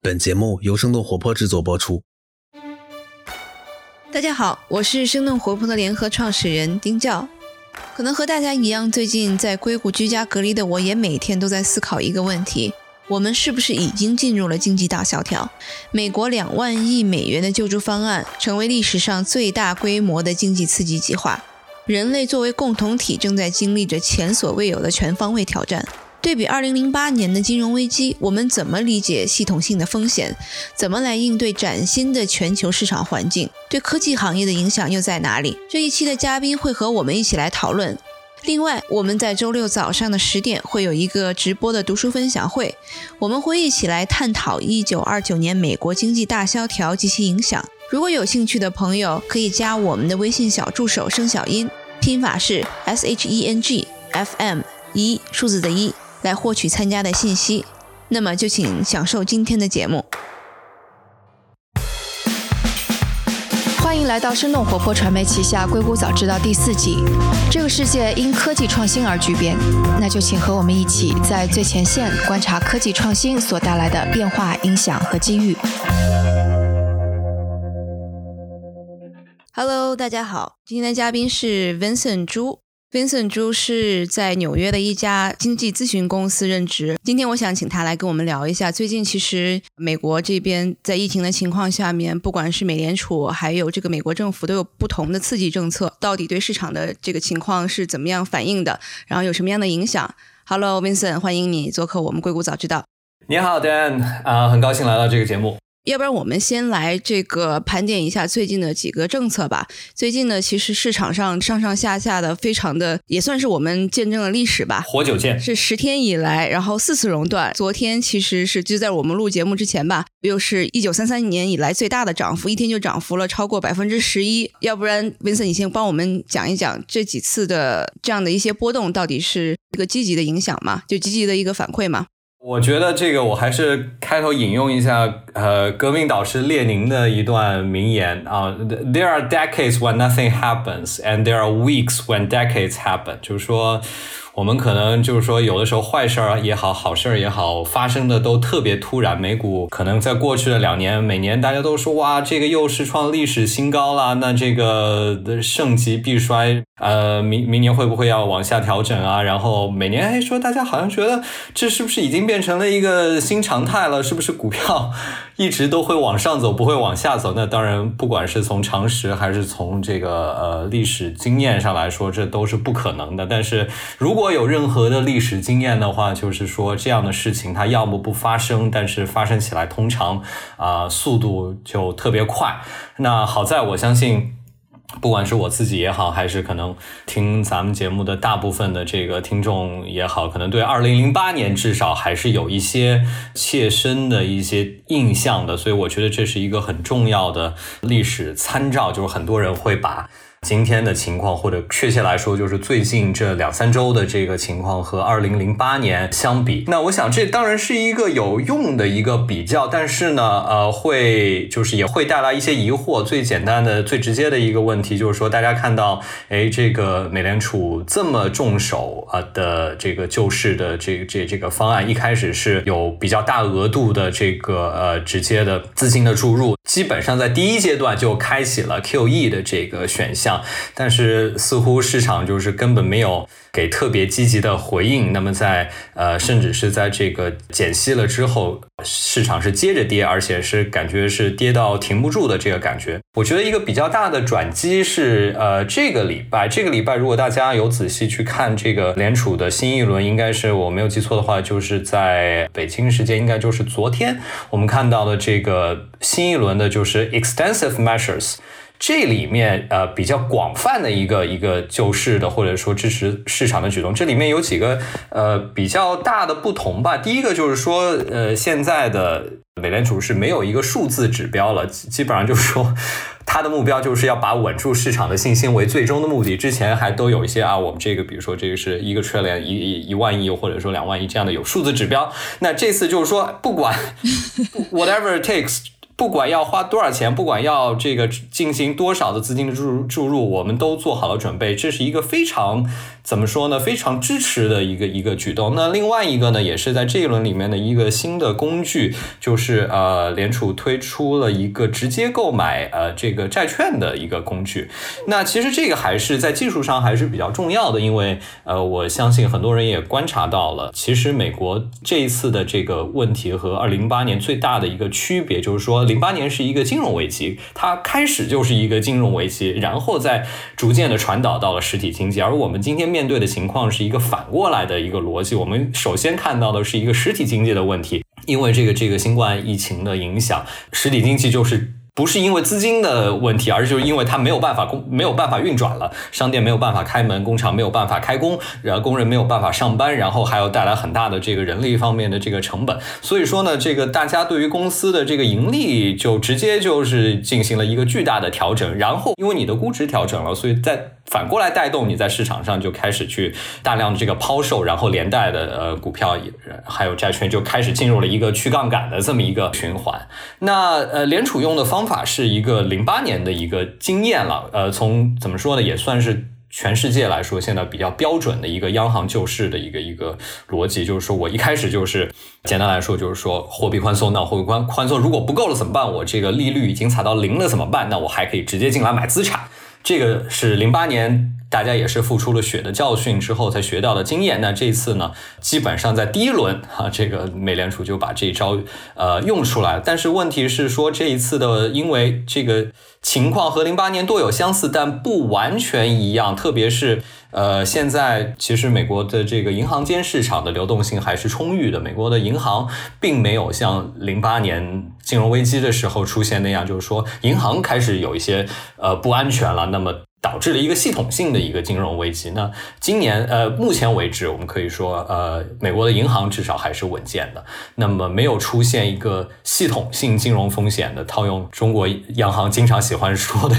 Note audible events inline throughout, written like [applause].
本节目由生动活泼制作播出。大家好，我是生动活泼的联合创始人丁教。可能和大家一样，最近在硅谷居家隔离的我，也每天都在思考一个问题：我们是不是已经进入了经济大萧条？美国两万亿美元的救助方案，成为历史上最大规模的经济刺激计划。人类作为共同体，正在经历着前所未有的全方位挑战。对比二零零八年的金融危机，我们怎么理解系统性的风险？怎么来应对崭新的全球市场环境？对科技行业的影响又在哪里？这一期的嘉宾会和我们一起来讨论。另外，我们在周六早上的十点会有一个直播的读书分享会，我们会一起来探讨一九二九年美国经济大萧条及其影响。如果有兴趣的朋友，可以加我们的微信小助手生小音，拼法是 S H E N G F M 一数字的一。来获取参加的信息，那么就请享受今天的节目。欢迎来到生动活泼传媒旗下《硅谷早知道》第四季。这个世界因科技创新而巨变，那就请和我们一起在最前线观察科技创新所带来的变化、影响和机遇。Hello，大家好，今天的嘉宾是 Vincent 朱。Vincent 朱是在纽约的一家经济咨询公司任职。今天我想请他来跟我们聊一下，最近其实美国这边在疫情的情况下面，不管是美联储还有这个美国政府都有不同的刺激政策，到底对市场的这个情况是怎么样反应的，然后有什么样的影响？Hello，Vincent，欢迎你做客我们硅谷早知道。你好，Dan，啊，很高兴来到这个节目。要不然我们先来这个盘点一下最近的几个政策吧。最近呢，其实市场上上上下下的非常的，也算是我们见证了历史吧。活久见是十天以来，然后四次熔断。昨天其实是就在我们录节目之前吧，又是一九三三年以来最大的涨幅，一天就涨幅了超过百分之十一。要不然，Vincent，你先帮我们讲一讲这几次的这样的一些波动到底是一个积极的影响吗？就积极的一个反馈吗？我觉得这个我还是开头引用一下，呃，革命导师列宁的一段名言啊，There are decades when nothing happens, and there are weeks when decades happen，就是说。我们可能就是说，有的时候坏事儿也好，好事儿也好，发生的都特别突然。美股可能在过去的两年，每年大家都说哇，这个又是创历史新高了，那这个盛极必衰，呃，明明年会不会要往下调整啊？然后每年哎说，大家好像觉得这是不是已经变成了一个新常态了？是不是股票？一直都会往上走，不会往下走。那当然，不管是从常识还是从这个呃历史经验上来说，这都是不可能的。但是如果有任何的历史经验的话，就是说这样的事情它要么不发生，但是发生起来通常啊速度就特别快。那好在我相信。不管是我自己也好，还是可能听咱们节目的大部分的这个听众也好，可能对二零零八年至少还是有一些切身的一些印象的，所以我觉得这是一个很重要的历史参照，就是很多人会把。今天的情况，或者确切来说，就是最近这两三周的这个情况和二零零八年相比，那我想这当然是一个有用的一个比较，但是呢，呃，会就是也会带来一些疑惑。最简单的、最直接的一个问题就是说，大家看到，哎，这个美联储这么重手啊的这个救市的这这这个方案，一开始是有比较大额度的这个呃直接的资金的注入，基本上在第一阶段就开启了 QE 的这个选项。但是似乎市场就是根本没有给特别积极的回应。那么在呃，甚至是在这个减息了之后，市场是接着跌，而且是感觉是跌到停不住的这个感觉。我觉得一个比较大的转机是呃，这个礼拜，这个礼拜如果大家有仔细去看这个联储的新一轮，应该是我没有记错的话，就是在北京时间应该就是昨天，我们看到的这个新一轮的就是 extensive measures。这里面呃比较广泛的一个一个救市的或者说支持市场的举动，这里面有几个呃比较大的不同吧。第一个就是说，呃现在的美联储是没有一个数字指标了，基本上就是说，它的目标就是要把稳住市场的信心为最终的目的。之前还都有一些啊，我们这个比如说这个是一个 trillion 一一一万亿或者说两万亿这样的有数字指标。那这次就是说，不管 [laughs] whatever it takes。不管要花多少钱，不管要这个进行多少的资金的注入注入，我们都做好了准备。这是一个非常怎么说呢？非常支持的一个一个举动。那另外一个呢，也是在这一轮里面的一个新的工具，就是呃，联储推出了一个直接购买呃这个债券的一个工具。那其实这个还是在技术上还是比较重要的，因为呃，我相信很多人也观察到了，其实美国这一次的这个问题和二零零八年最大的一个区别就是说。零八年是一个金融危机，它开始就是一个金融危机，然后再逐渐的传导到了实体经济。而我们今天面面对的情况是一个反过来的一个逻辑，我们首先看到的是一个实体经济的问题，因为这个这个新冠疫情的影响，实体经济就是。不是因为资金的问题，而是就是因为它没有办法工没有办法运转了，商店没有办法开门，工厂没有办法开工，然后工人没有办法上班，然后还要带来很大的这个人力方面的这个成本。所以说呢，这个大家对于公司的这个盈利就直接就是进行了一个巨大的调整，然后因为你的估值调整了，所以在。反过来带动你在市场上就开始去大量的这个抛售，然后连带的呃股票还有债券就开始进入了一个去杠杆的这么一个循环。那呃联储用的方法是一个零八年的一个经验了，呃从怎么说呢也算是全世界来说现在比较标准的一个央行救市的一个一个逻辑，就是说我一开始就是简单来说就是说货币宽松，那货币宽宽松如果不够了怎么办？我这个利率已经踩到零了怎么办？那我还可以直接进来买资产。这个是零八年，大家也是付出了血的教训之后才学到的经验。那这一次呢，基本上在第一轮啊，这个美联储就把这一招呃用出来。但是问题是说，这一次的因为这个情况和零八年多有相似，但不完全一样，特别是。呃，现在其实美国的这个银行间市场的流动性还是充裕的。美国的银行并没有像零八年金融危机的时候出现那样，就是说银行开始有一些呃不安全了，那么导致了一个系统性的一个金融危机。那今年呃，目前为止，我们可以说呃，美国的银行至少还是稳健的，那么没有出现一个系统性金融风险的。套用中国央行经常喜欢说的。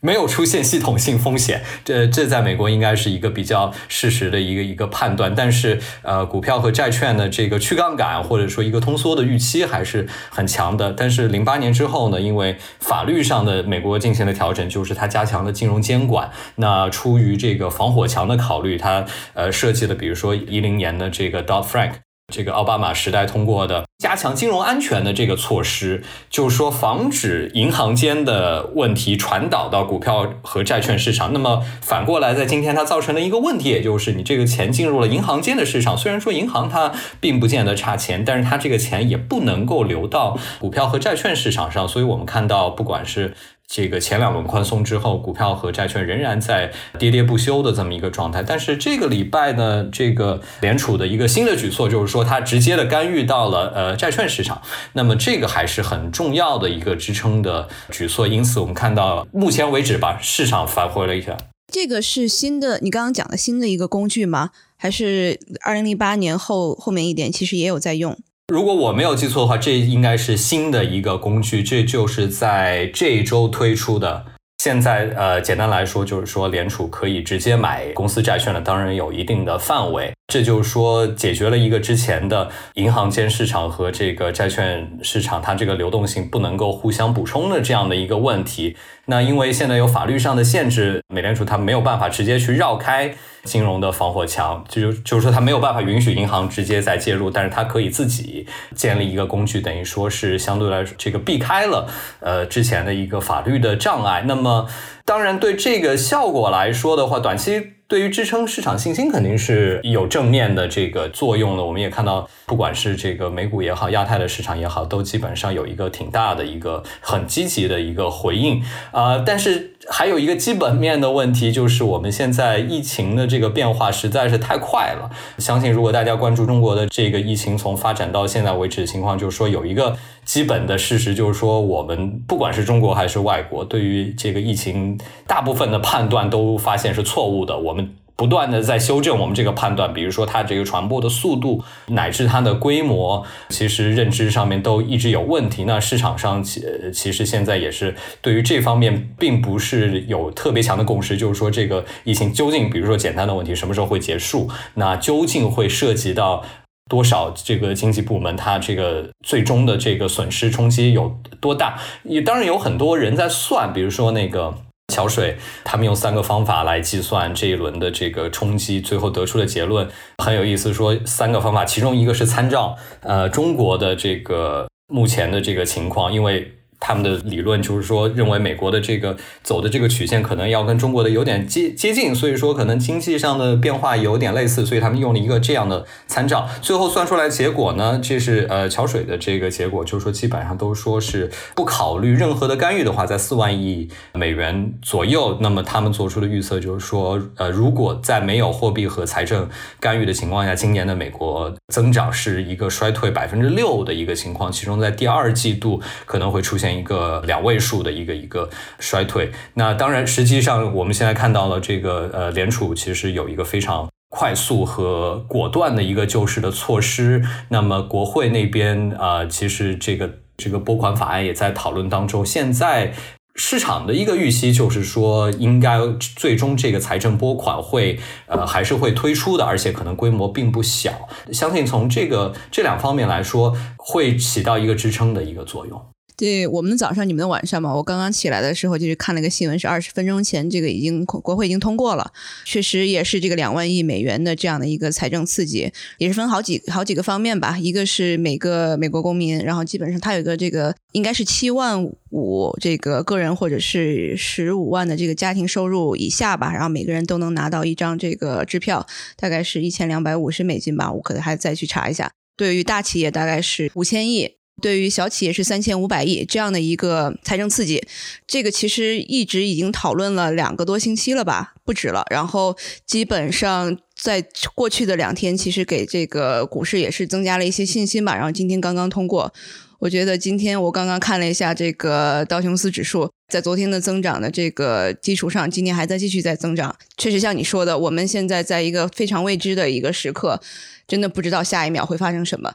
没有出现系统性风险，这这在美国应该是一个比较事实的一个一个判断。但是，呃，股票和债券的这个去杠杆或者说一个通缩的预期还是很强的。但是，零八年之后呢，因为法律上的美国进行了调整，就是它加强了金融监管。那出于这个防火墙的考虑，它呃设计了，比如说一零年的这个 Dodd Frank。这个奥巴马时代通过的加强金融安全的这个措施，就是说防止银行间的问题传导到股票和债券市场。那么反过来，在今天它造成的一个问题，也就是你这个钱进入了银行间的市场，虽然说银行它并不见得差钱，但是它这个钱也不能够流到股票和债券市场上。所以我们看到，不管是这个前两轮宽松之后，股票和债券仍然在跌跌不休的这么一个状态。但是这个礼拜呢，这个联储的一个新的举措就是说，它直接的干预到了呃债券市场。那么这个还是很重要的一个支撑的举措。因此，我们看到目前为止吧，市场反回了一下。这个是新的，你刚刚讲的新的一个工具吗？还是二零零八年后后面一点其实也有在用？如果我没有记错的话，这应该是新的一个工具，这就是在这一周推出的。现在，呃，简单来说就是说，联储可以直接买公司债券了，当然有一定的范围。这就是说，解决了一个之前的银行间市场和这个债券市场它这个流动性不能够互相补充的这样的一个问题。那因为现在有法律上的限制，美联储它没有办法直接去绕开。金融的防火墙，就就是说，它没有办法允许银行直接再介入，但是它可以自己建立一个工具，等于说是相对来说这个避开了呃之前的一个法律的障碍。那么，当然对这个效果来说的话，短期。对于支撑市场信心肯定是有正面的这个作用的。我们也看到，不管是这个美股也好，亚太的市场也好，都基本上有一个挺大的一个很积极的一个回应啊。但是还有一个基本面的问题，就是我们现在疫情的这个变化实在是太快了。相信如果大家关注中国的这个疫情从发展到现在为止的情况，就是说有一个基本的事实，就是说我们不管是中国还是外国，对于这个疫情大部分的判断都发现是错误的。我们不断的在修正我们这个判断，比如说它这个传播的速度，乃至它的规模，其实认知上面都一直有问题。那市场上其其实现在也是对于这方面并不是有特别强的共识，就是说这个疫情究竟，比如说简单的问题，什么时候会结束？那究竟会涉及到？多少这个经济部门它这个最终的这个损失冲击有多大？也当然有很多人在算，比如说那个。桥水，他们用三个方法来计算这一轮的这个冲击，最后得出的结论很有意思。说三个方法，其中一个是参照呃中国的这个目前的这个情况，因为。他们的理论就是说，认为美国的这个走的这个曲线可能要跟中国的有点接接近，所以说可能经济上的变化有点类似，所以他们用了一个这样的参照。最后算出来结果呢，这是呃桥水的这个结果，就是说基本上都说是不考虑任何的干预的话，在四万亿美元左右。那么他们做出的预测就是说，呃，如果在没有货币和财政干预的情况下，今年的美国增长是一个衰退百分之六的一个情况，其中在第二季度可能会出现。一个两位数的一个一个衰退，那当然，实际上我们现在看到了这个呃，联储其实有一个非常快速和果断的一个救市的措施。那么国会那边啊，其实这个这个拨款法案也在讨论当中。现在市场的一个预期就是说，应该最终这个财政拨款会呃还是会推出的，而且可能规模并不小。相信从这个这两方面来说，会起到一个支撑的一个作用。对我们早上，你们的晚上嘛。我刚刚起来的时候，就是看了个新闻，是二十分钟前，这个已经国会已经通过了，确实也是这个两万亿美元的这样的一个财政刺激，也是分好几好几个方面吧。一个是每个美国公民，然后基本上他有个这个应该是七万五这个个人或者是十五万的这个家庭收入以下吧，然后每个人都能拿到一张这个支票，大概是一千两百五十美金吧，我可能还再去查一下。对于大企业大概是五千亿。对于小企业是三千五百亿这样的一个财政刺激，这个其实一直已经讨论了两个多星期了吧，不止了。然后基本上在过去的两天，其实给这个股市也是增加了一些信心吧。然后今天刚刚通过，我觉得今天我刚刚看了一下这个道琼斯指数，在昨天的增长的这个基础上，今天还在继续在增长。确实像你说的，我们现在在一个非常未知的一个时刻，真的不知道下一秒会发生什么。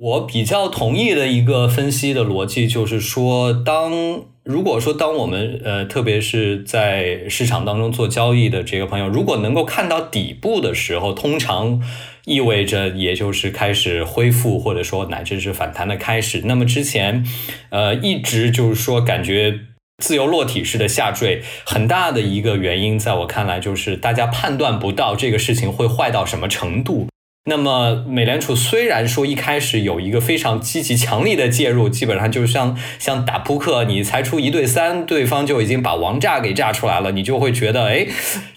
我比较同意的一个分析的逻辑就是说，当如果说当我们呃，特别是在市场当中做交易的这个朋友，如果能够看到底部的时候，通常意味着也就是开始恢复，或者说乃至是反弹的开始。那么之前呃一直就是说感觉自由落体式的下坠，很大的一个原因，在我看来就是大家判断不到这个事情会坏到什么程度。那么，美联储虽然说一开始有一个非常积极、强力的介入，基本上就像像打扑克，你才出一对三，对方就已经把王炸给炸出来了，你就会觉得，哎，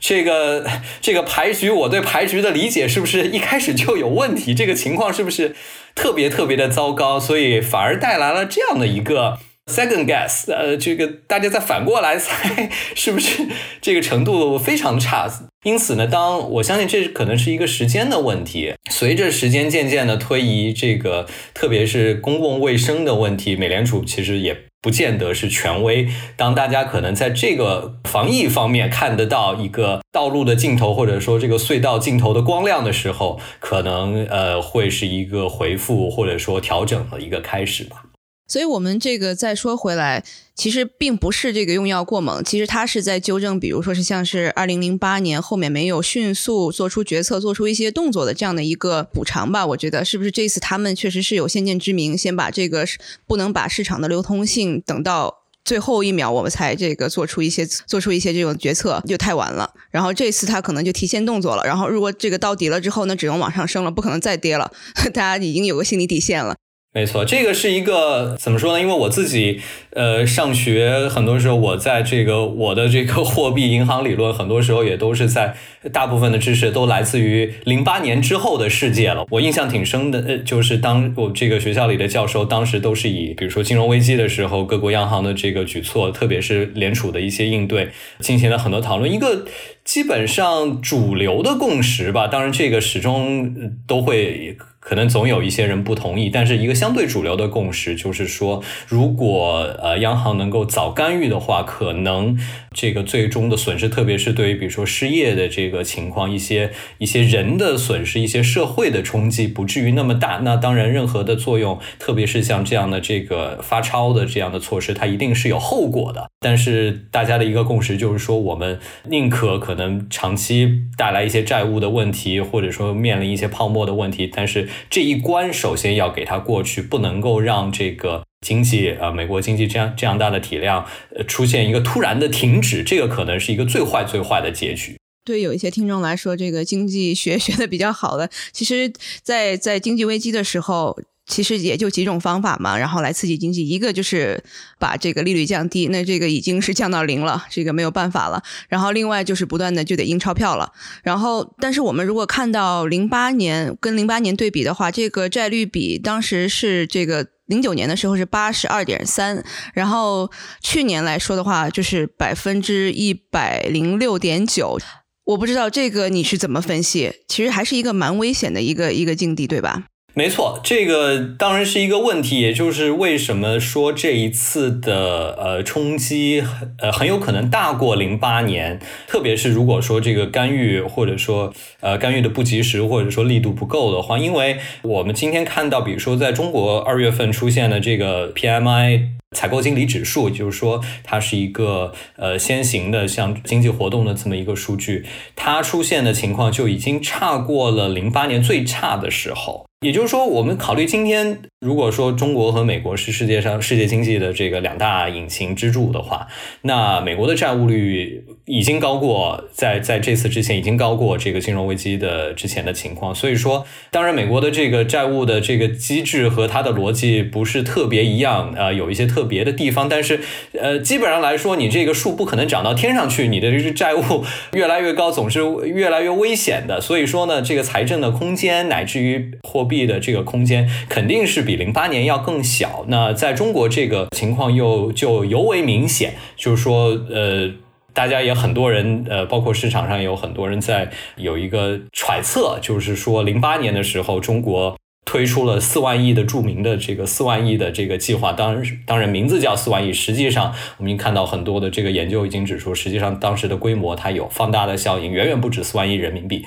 这个这个牌局，我对牌局的理解是不是一开始就有问题？这个情况是不是特别特别的糟糕？所以反而带来了这样的一个。Second guess，呃，这个大家再反过来猜，[laughs] 是不是这个程度非常差？因此呢，当我相信这可能是一个时间的问题。随着时间渐渐的推移，这个特别是公共卫生的问题，美联储其实也不见得是权威。当大家可能在这个防疫方面看得到一个道路的尽头，或者说这个隧道尽头的光亮的时候，可能呃会是一个回复或者说调整的一个开始吧。所以，我们这个再说回来，其实并不是这个用药过猛，其实它是在纠正，比如说是像是二零零八年后面没有迅速做出决策、做出一些动作的这样的一个补偿吧。我觉得是不是这次他们确实是有先见之明，先把这个不能把市场的流通性等到最后一秒我们才这个做出一些做出一些这种决策就太晚了。然后这次他可能就提前动作了。然后如果这个到底了之后，那只能往上升了，不可能再跌了。[laughs] 大家已经有个心理底线了。没错，这个是一个怎么说呢？因为我自己，呃，上学很多时候，我在这个我的这个货币银行理论，很多时候也都是在大部分的知识都来自于零八年之后的世界了。我印象挺深的，呃，就是当我这个学校里的教授，当时都是以比如说金融危机的时候，各国央行的这个举措，特别是联储的一些应对，进行了很多讨论。一个基本上主流的共识吧，当然这个始终都会。可能总有一些人不同意，但是一个相对主流的共识就是说，如果呃央行能够早干预的话，可能这个最终的损失，特别是对于比如说失业的这个情况，一些一些人的损失，一些社会的冲击，不至于那么大。那当然，任何的作用，特别是像这样的这个发钞的这样的措施，它一定是有后果的。但是大家的一个共识就是说，我们宁可可可能长期带来一些债务的问题，或者说面临一些泡沫的问题。但是这一关首先要给它过去，不能够让这个经济呃美国经济这样这样大的体量呃出现一个突然的停止，这个可能是一个最坏最坏的结局。对有一些听众来说，这个经济学学的比较好的，其实，在在经济危机的时候。其实也就几种方法嘛，然后来刺激经济。一个就是把这个利率降低，那这个已经是降到零了，这个没有办法了。然后另外就是不断的就得印钞票了。然后，但是我们如果看到零八年跟零八年对比的话，这个债率比当时是这个零九年的时候是八十二点三，然后去年来说的话就是百分之一百零六点九。我不知道这个你是怎么分析？其实还是一个蛮危险的一个一个境地，对吧？没错，这个当然是一个问题，也就是为什么说这一次的呃冲击呃很有可能大过零八年，特别是如果说这个干预或者说呃干预的不及时或者说力度不够的话，因为我们今天看到，比如说在中国二月份出现的这个 PMI 采购经理指数，就是说它是一个呃先行的像经济活动的这么一个数据，它出现的情况就已经差过了零八年最差的时候。也就是说，我们考虑今天，如果说中国和美国是世界上世界经济的这个两大引擎支柱的话，那美国的债务率已经高过在在这次之前已经高过这个金融危机的之前的情况。所以说，当然美国的这个债务的这个机制和它的逻辑不是特别一样，呃，有一些特别的地方。但是，呃，基本上来说，你这个树不可能长到天上去，你的这个债务越来越高，总是越来越危险的。所以说呢，这个财政的空间乃至于货币。币的这个空间肯定是比零八年要更小。那在中国这个情况又就尤为明显，就是说，呃，大家也很多人，呃，包括市场上有很多人在有一个揣测，就是说，零八年的时候中国。推出了四万亿的著名的这个四万亿的这个计划，当然当然名字叫四万亿，实际上我们看到很多的这个研究已经指出，实际上当时的规模它有放大的效应，远远不止四万亿人民币。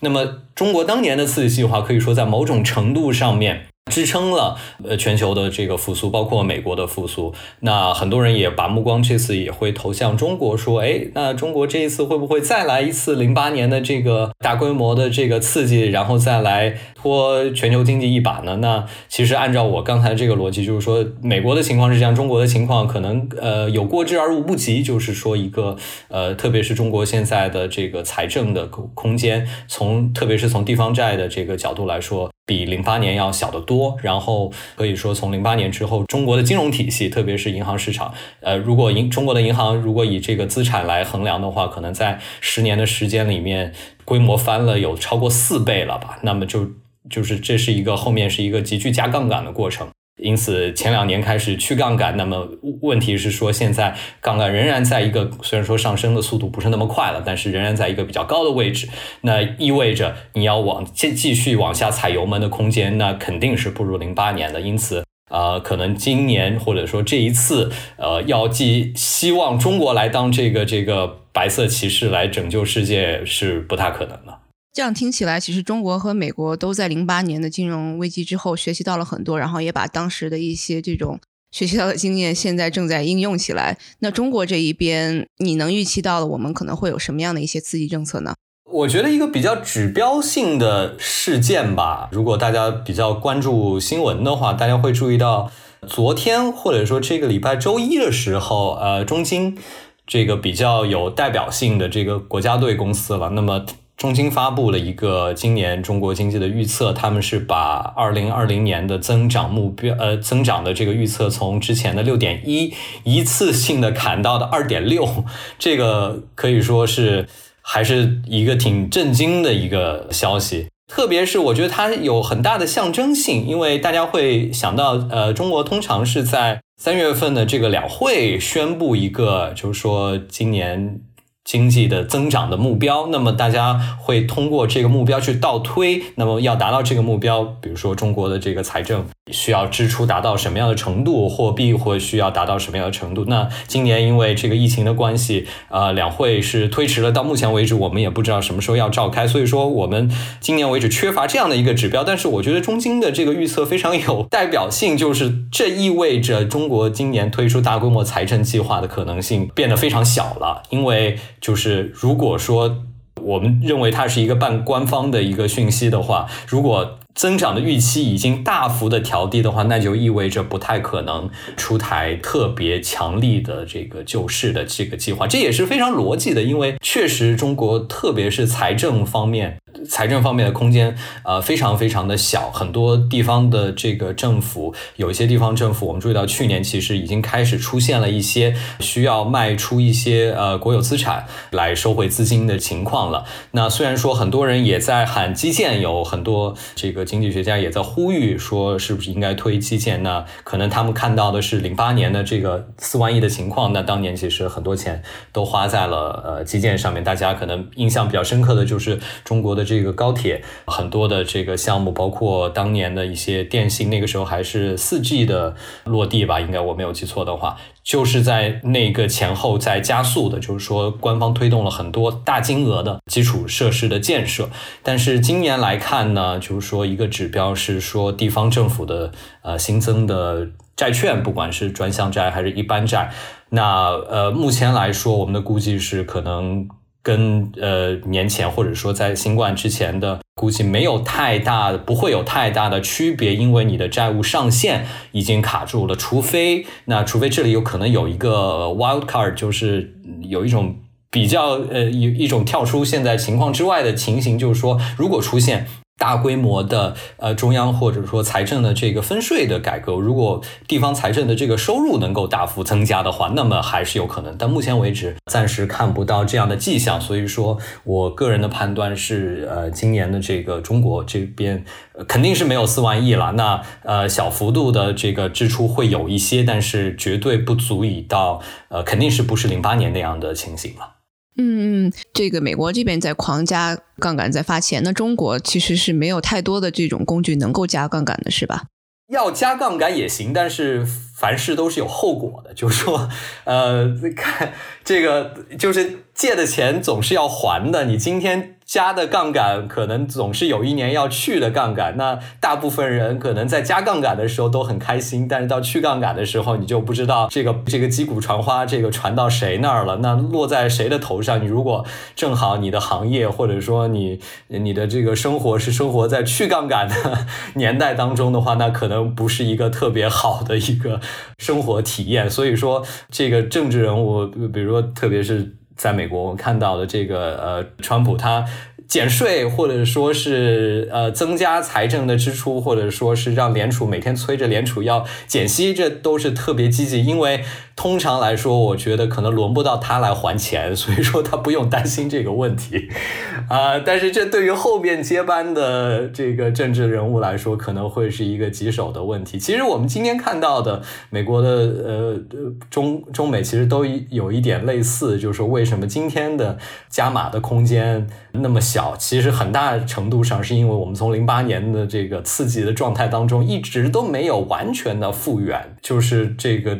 那么中国当年的刺激计划可以说在某种程度上面。支撑了呃全球的这个复苏，包括美国的复苏。那很多人也把目光这次也会投向中国，说，哎，那中国这一次会不会再来一次零八年的这个大规模的这个刺激，然后再来拖全球经济一把呢？那其实按照我刚才这个逻辑，就是说美国的情况是这样，中国的情况可能呃有过之而无不及，就是说一个呃，特别是中国现在的这个财政的空空间，从特别是从地方债的这个角度来说。比零八年要小得多，然后可以说从零八年之后，中国的金融体系，特别是银行市场，呃，如果银中国的银行如果以这个资产来衡量的话，可能在十年的时间里面，规模翻了有超过四倍了吧？那么就就是这是一个后面是一个急剧加杠杆的过程。因此，前两年开始去杠杆，那么问题是说，现在杠杆仍然在一个虽然说上升的速度不是那么快了，但是仍然在一个比较高的位置。那意味着你要往继继续往下踩油门的空间，那肯定是不如零八年的。因此，呃，可能今年或者说这一次，呃，要寄希望中国来当这个这个白色骑士来拯救世界是不太可能的。这样听起来，其实中国和美国都在零八年的金融危机之后学习到了很多，然后也把当时的一些这种学习到的经验，现在正在应用起来。那中国这一边，你能预期到的，我们可能会有什么样的一些刺激政策呢？我觉得一个比较指标性的事件吧，如果大家比较关注新闻的话，大家会注意到，昨天或者说这个礼拜周一的时候，呃，中金这个比较有代表性的这个国家队公司了，那么。中金发布了一个今年中国经济的预测，他们是把二零二零年的增长目标，呃，增长的这个预测从之前的六点一一次性的砍到的二点六，这个可以说是还是一个挺震惊的一个消息。特别是我觉得它有很大的象征性，因为大家会想到，呃，中国通常是在三月份的这个两会宣布一个，就是说今年。经济的增长的目标，那么大家会通过这个目标去倒推，那么要达到这个目标，比如说中国的这个财政需要支出达到什么样的程度，货币或需要达到什么样的程度。那今年因为这个疫情的关系，呃，两会是推迟了，到目前为止我们也不知道什么时候要召开，所以说我们今年为止缺乏这样的一个指标。但是我觉得中金的这个预测非常有代表性，就是这意味着中国今年推出大规模财政计划的可能性变得非常小了，因为。就是如果说我们认为它是一个半官方的一个讯息的话，如果增长的预期已经大幅的调低的话，那就意味着不太可能出台特别强力的这个救市的这个计划，这也是非常逻辑的，因为确实中国特别是财政方面。财政方面的空间，呃，非常非常的小。很多地方的这个政府，有一些地方政府，我们注意到去年其实已经开始出现了一些需要卖出一些呃国有资产来收回资金的情况了。那虽然说很多人也在喊基建，有很多这个经济学家也在呼吁说是不是应该推基建？那可能他们看到的是零八年的这个四万亿的情况，那当年其实很多钱都花在了呃基建上面。大家可能印象比较深刻的就是中国的。这个高铁很多的这个项目，包括当年的一些电信，那个时候还是四 G 的落地吧，应该我没有记错的话，就是在那个前后在加速的，就是说官方推动了很多大金额的基础设施的建设。但是今年来看呢，就是说一个指标是说地方政府的呃新增的债券，不管是专项债还是一般债，那呃目前来说，我们的估计是可能。跟呃年前或者说在新冠之前的估计没有太大，不会有太大的区别，因为你的债务上限已经卡住了，除非那除非这里有可能有一个 wild card，就是有一种比较呃一一种跳出现在情况之外的情形，就是说如果出现。大规模的呃中央或者说财政的这个分税的改革，如果地方财政的这个收入能够大幅增加的话，那么还是有可能。但目前为止暂时看不到这样的迹象，所以说我个人的判断是，呃，今年的这个中国这边肯定是没有四万亿了。那呃小幅度的这个支出会有一些，但是绝对不足以到呃肯定是不是零八年那样的情形了。嗯嗯，这个美国这边在狂加杠杆，在发钱，那中国其实是没有太多的这种工具能够加杠杆的，是吧？要加杠杆也行，但是凡事都是有后果的，就是说，呃，看这个，就是借的钱总是要还的，你今天。加的杠杆可能总是有一年要去的杠杆，那大部分人可能在加杠杆的时候都很开心，但是到去杠杆的时候，你就不知道这个 [laughs] 这个击鼓传花，这个传到谁那儿了，那落在谁的头上？你如果正好你的行业或者说你你的这个生活是生活在去杠杆的年代当中的话，那可能不是一个特别好的一个生活体验。所以说，这个政治人物，比如说特别是。在美国，我看到的这个呃，川普他减税，或者说是呃增加财政的支出，或者说是让联储每天催着联储要减息，这都是特别积极，因为。通常来说，我觉得可能轮不到他来还钱，所以说他不用担心这个问题，啊，但是这对于后面接班的这个政治人物来说，可能会是一个棘手的问题。其实我们今天看到的美国的呃中中美其实都有一点类似，就是说为什么今天的加码的空间那么小？其实很大程度上是因为我们从零八年的这个刺激的状态当中，一直都没有完全的复原，就是这个。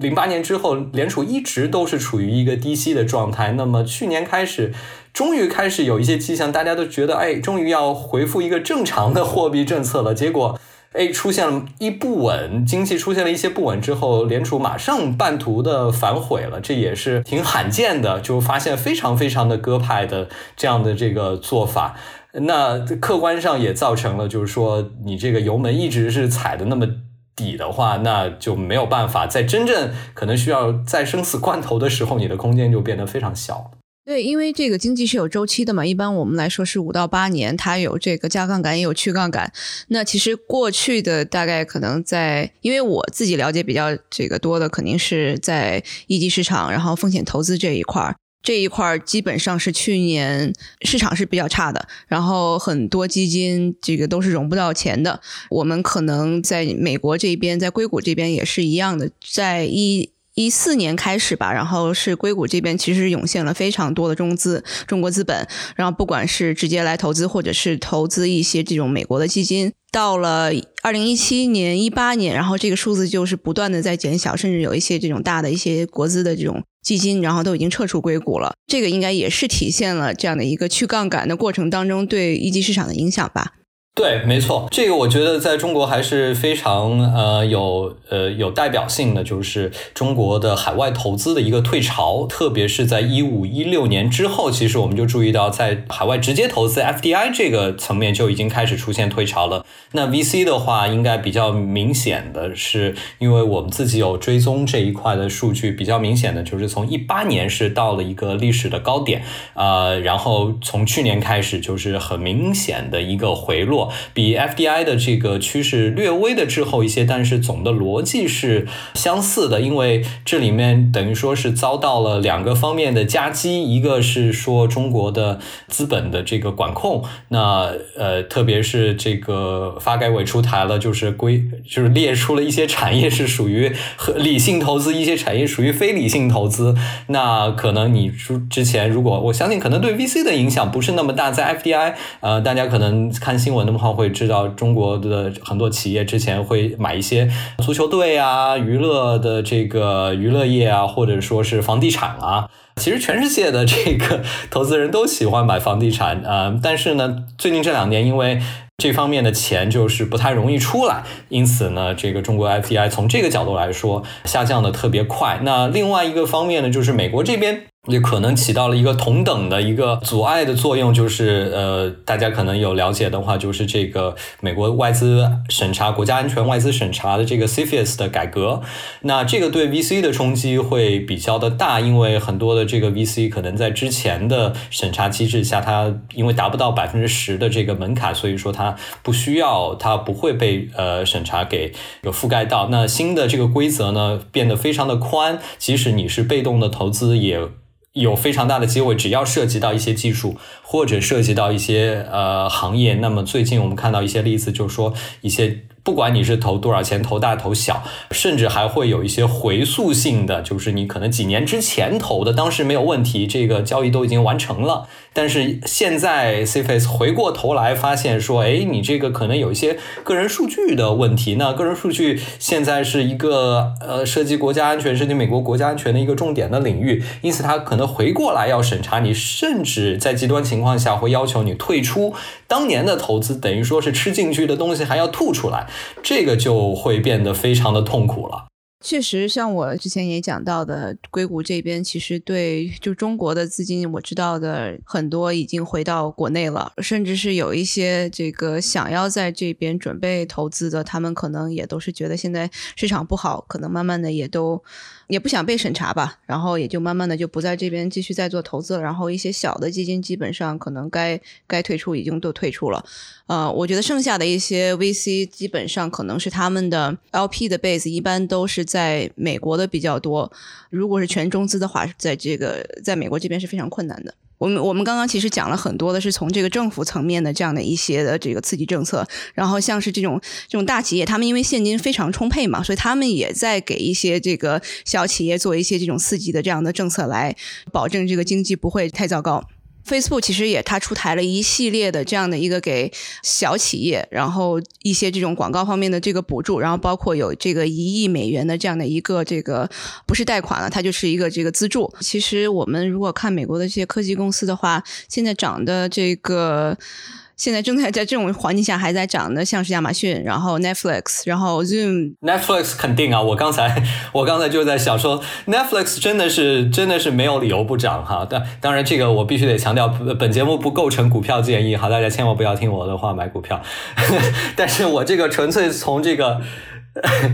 零八年之后，联储一直都是处于一个低息的状态。那么去年开始，终于开始有一些迹象，大家都觉得，哎，终于要回复一个正常的货币政策了。结果，哎，出现了一不稳，经济出现了一些不稳之后，联储马上半途的反悔了，这也是挺罕见的，就发现非常非常的鸽派的这样的这个做法。那客观上也造成了，就是说你这个油门一直是踩的那么。底的话，那就没有办法在真正可能需要在生死关头的时候，你的空间就变得非常小。对，因为这个经济是有周期的嘛，一般我们来说是五到八年，它有这个加杠杆也有去杠杆。那其实过去的大概可能在，因为我自己了解比较这个多的，肯定是在一级市场，然后风险投资这一块儿。这一块基本上是去年市场是比较差的，然后很多基金这个都是融不到钱的。我们可能在美国这边，在硅谷这边也是一样的，在一一四年开始吧，然后是硅谷这边其实涌现了非常多的中资中国资本，然后不管是直接来投资，或者是投资一些这种美国的基金。到了二零一七年、一八年，然后这个数字就是不断的在减小，甚至有一些这种大的一些国资的这种基金，然后都已经撤出硅谷了。这个应该也是体现了这样的一个去杠杆的过程当中对一级市场的影响吧。对，没错，这个我觉得在中国还是非常呃有呃有代表性的，就是中国的海外投资的一个退潮，特别是在一五一六年之后，其实我们就注意到，在海外直接投资 FDI 这个层面就已经开始出现退潮了。那 VC 的话，应该比较明显的是，因为我们自己有追踪这一块的数据，比较明显的就是从一八年是到了一个历史的高点，呃，然后从去年开始就是很明显的一个回落。比 FDI 的这个趋势略微的滞后一些，但是总的逻辑是相似的，因为这里面等于说是遭到了两个方面的夹击，一个是说中国的资本的这个管控，那呃，特别是这个发改委出台了，就是规就是列出了一些产业是属于和理性投资，一些产业属于非理性投资，那可能你之之前如果我相信可能对 VC 的影响不是那么大，在 FDI 呃，大家可能看新闻的话。会知道中国的很多企业之前会买一些足球队啊、娱乐的这个娱乐业啊，或者说是房地产啊。其实全世界的这个投资人都喜欢买房地产啊，但是呢，最近这两年因为这方面的钱就是不太容易出来，因此呢，这个中国 FDI 从这个角度来说下降的特别快。那另外一个方面呢，就是美国这边。也可能起到了一个同等的一个阻碍的作用，就是呃，大家可能有了解的话，就是这个美国外资审查、国家安全外资审查的这个 CFIUS 的改革，那这个对 VC 的冲击会比较的大，因为很多的这个 VC 可能在之前的审查机制下，它因为达不到百分之十的这个门槛，所以说它不需要，它不会被呃审查给有覆盖到。那新的这个规则呢，变得非常的宽，即使你是被动的投资也。有非常大的机会，只要涉及到一些技术或者涉及到一些呃行业，那么最近我们看到一些例子，就是说一些。不管你是投多少钱，投大投小，甚至还会有一些回溯性的，就是你可能几年之前投的，当时没有问题，这个交易都已经完成了，但是现在 CFAS 回过头来发现说，哎，你这个可能有一些个人数据的问题。那个人数据现在是一个呃涉及国家安全、涉及美国国家安全的一个重点的领域，因此他可能回过来要审查你，甚至在极端情况下会要求你退出当年的投资，等于说是吃进去的东西还要吐出来。这个就会变得非常的痛苦了。确实，像我之前也讲到的，硅谷这边其实对就中国的资金，我知道的很多已经回到国内了，甚至是有一些这个想要在这边准备投资的，他们可能也都是觉得现在市场不好，可能慢慢的也都。也不想被审查吧，然后也就慢慢的就不在这边继续再做投资了。然后一些小的基金基本上可能该该退出已经都退出了。呃，我觉得剩下的一些 VC 基本上可能是他们的 LP 的 base 一般都是在美国的比较多。如果是全中资的话，在这个在美国这边是非常困难的。我们我们刚刚其实讲了很多的是从这个政府层面的这样的一些的这个刺激政策，然后像是这种这种大企业，他们因为现金非常充沛嘛，所以他们也在给一些这个小企业做一些这种刺激的这样的政策，来保证这个经济不会太糟糕。Facebook 其实也，它出台了一系列的这样的一个给小企业，然后一些这种广告方面的这个补助，然后包括有这个一亿美元的这样的一个这个不是贷款了，它就是一个这个资助。其实我们如果看美国的这些科技公司的话，现在涨的这个。现在正在在这种环境下还在涨的，像是亚马逊，然后 Netflix，然后 Zoom。Netflix 肯定啊，我刚才 [laughs] 我刚才就在想说，Netflix 真的是真的是没有理由不涨哈。但当然这个我必须得强调，本节目不构成股票建议哈，大家千万不要听我的话买股票。[laughs] 但是我这个纯粹从这个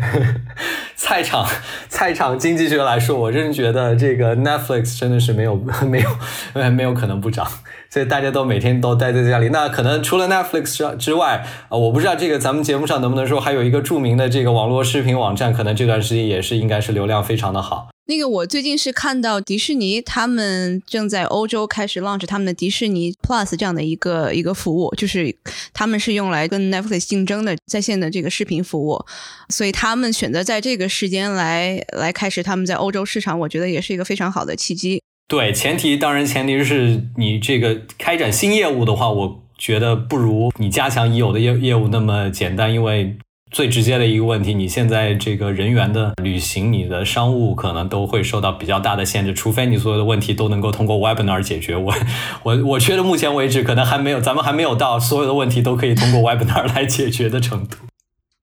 [laughs] 菜场菜场经济学来说，我真觉得这个 Netflix 真的是没有没有没有可能不涨。所以大家都每天都待在家里，那可能除了 Netflix 之外，啊，我不知道这个咱们节目上能不能说，还有一个著名的这个网络视频网站，可能这段时间也是应该是流量非常的好。那个我最近是看到迪士尼他们正在欧洲开始 launch 他们的迪士尼 Plus 这样的一个一个服务，就是他们是用来跟 Netflix 竞争的在线的这个视频服务，所以他们选择在这个时间来来开始他们在欧洲市场，我觉得也是一个非常好的契机。对，前提当然前提是你这个开展新业务的话，我觉得不如你加强已有的业业务那么简单，因为最直接的一个问题，你现在这个人员的旅行，你的商务可能都会受到比较大的限制，除非你所有的问题都能够通过 Webinar 解决。我我我觉得目前为止可能还没有，咱们还没有到所有的问题都可以通过 Webinar 来解决的程度。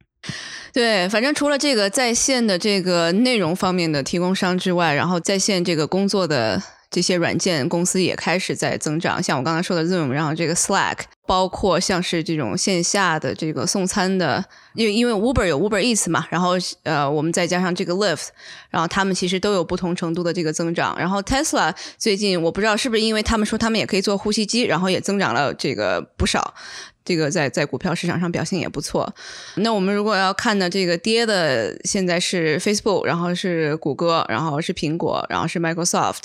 [laughs] 对，反正除了这个在线的这个内容方面的提供商之外，然后在线这个工作的这些软件公司也开始在增长。像我刚才说的 Zoom，然后这个 Slack，包括像是这种线下的这个送餐的，因为因为 Uber 有 Uber Eats 嘛，然后呃，我们再加上这个 Lyft，然后他们其实都有不同程度的这个增长。然后 Tesla 最近我不知道是不是因为他们说他们也可以做呼吸机，然后也增长了这个不少。这个在在股票市场上表现也不错。那我们如果要看的这个跌的，现在是 Facebook，然后是谷歌，然后是苹果，然后是 Microsoft，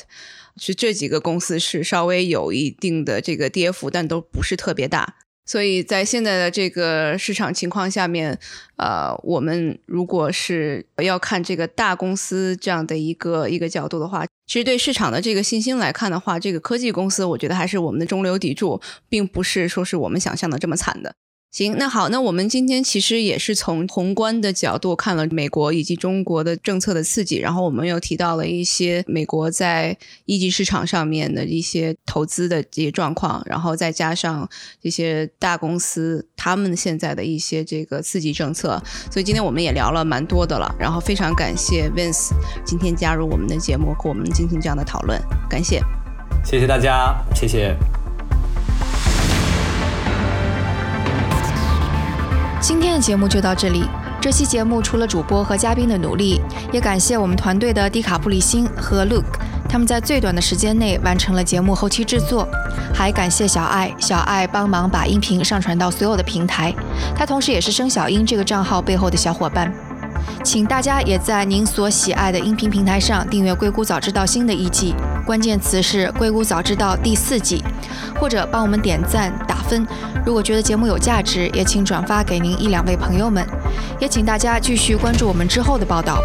是这几个公司是稍微有一定的这个跌幅，但都不是特别大。所以在现在的这个市场情况下面，呃，我们如果是要看这个大公司这样的一个一个角度的话，其实对市场的这个信心来看的话，这个科技公司我觉得还是我们的中流砥柱，并不是说是我们想象的这么惨的。行，那好，那我们今天其实也是从宏观的角度看了美国以及中国的政策的刺激，然后我们又提到了一些美国在一级市场上面的一些投资的这些状况，然后再加上这些大公司他们现在的一些这个刺激政策，所以今天我们也聊了蛮多的了，然后非常感谢 Vince 今天加入我们的节目和我们进行这样的讨论，感谢，谢谢大家，谢谢。今天的节目就到这里。这期节目除了主播和嘉宾的努力，也感谢我们团队的迪卡布里辛和 Luke，他们在最短的时间内完成了节目后期制作。还感谢小爱，小爱帮忙把音频上传到所有的平台。他同时也是生小英这个账号背后的小伙伴。请大家也在您所喜爱的音频平台上订阅《硅谷早知道》新的一季，关键词是《硅谷早知道》第四季，或者帮我们点赞打分。如果觉得节目有价值，也请转发给您一两位朋友们。也请大家继续关注我们之后的报道。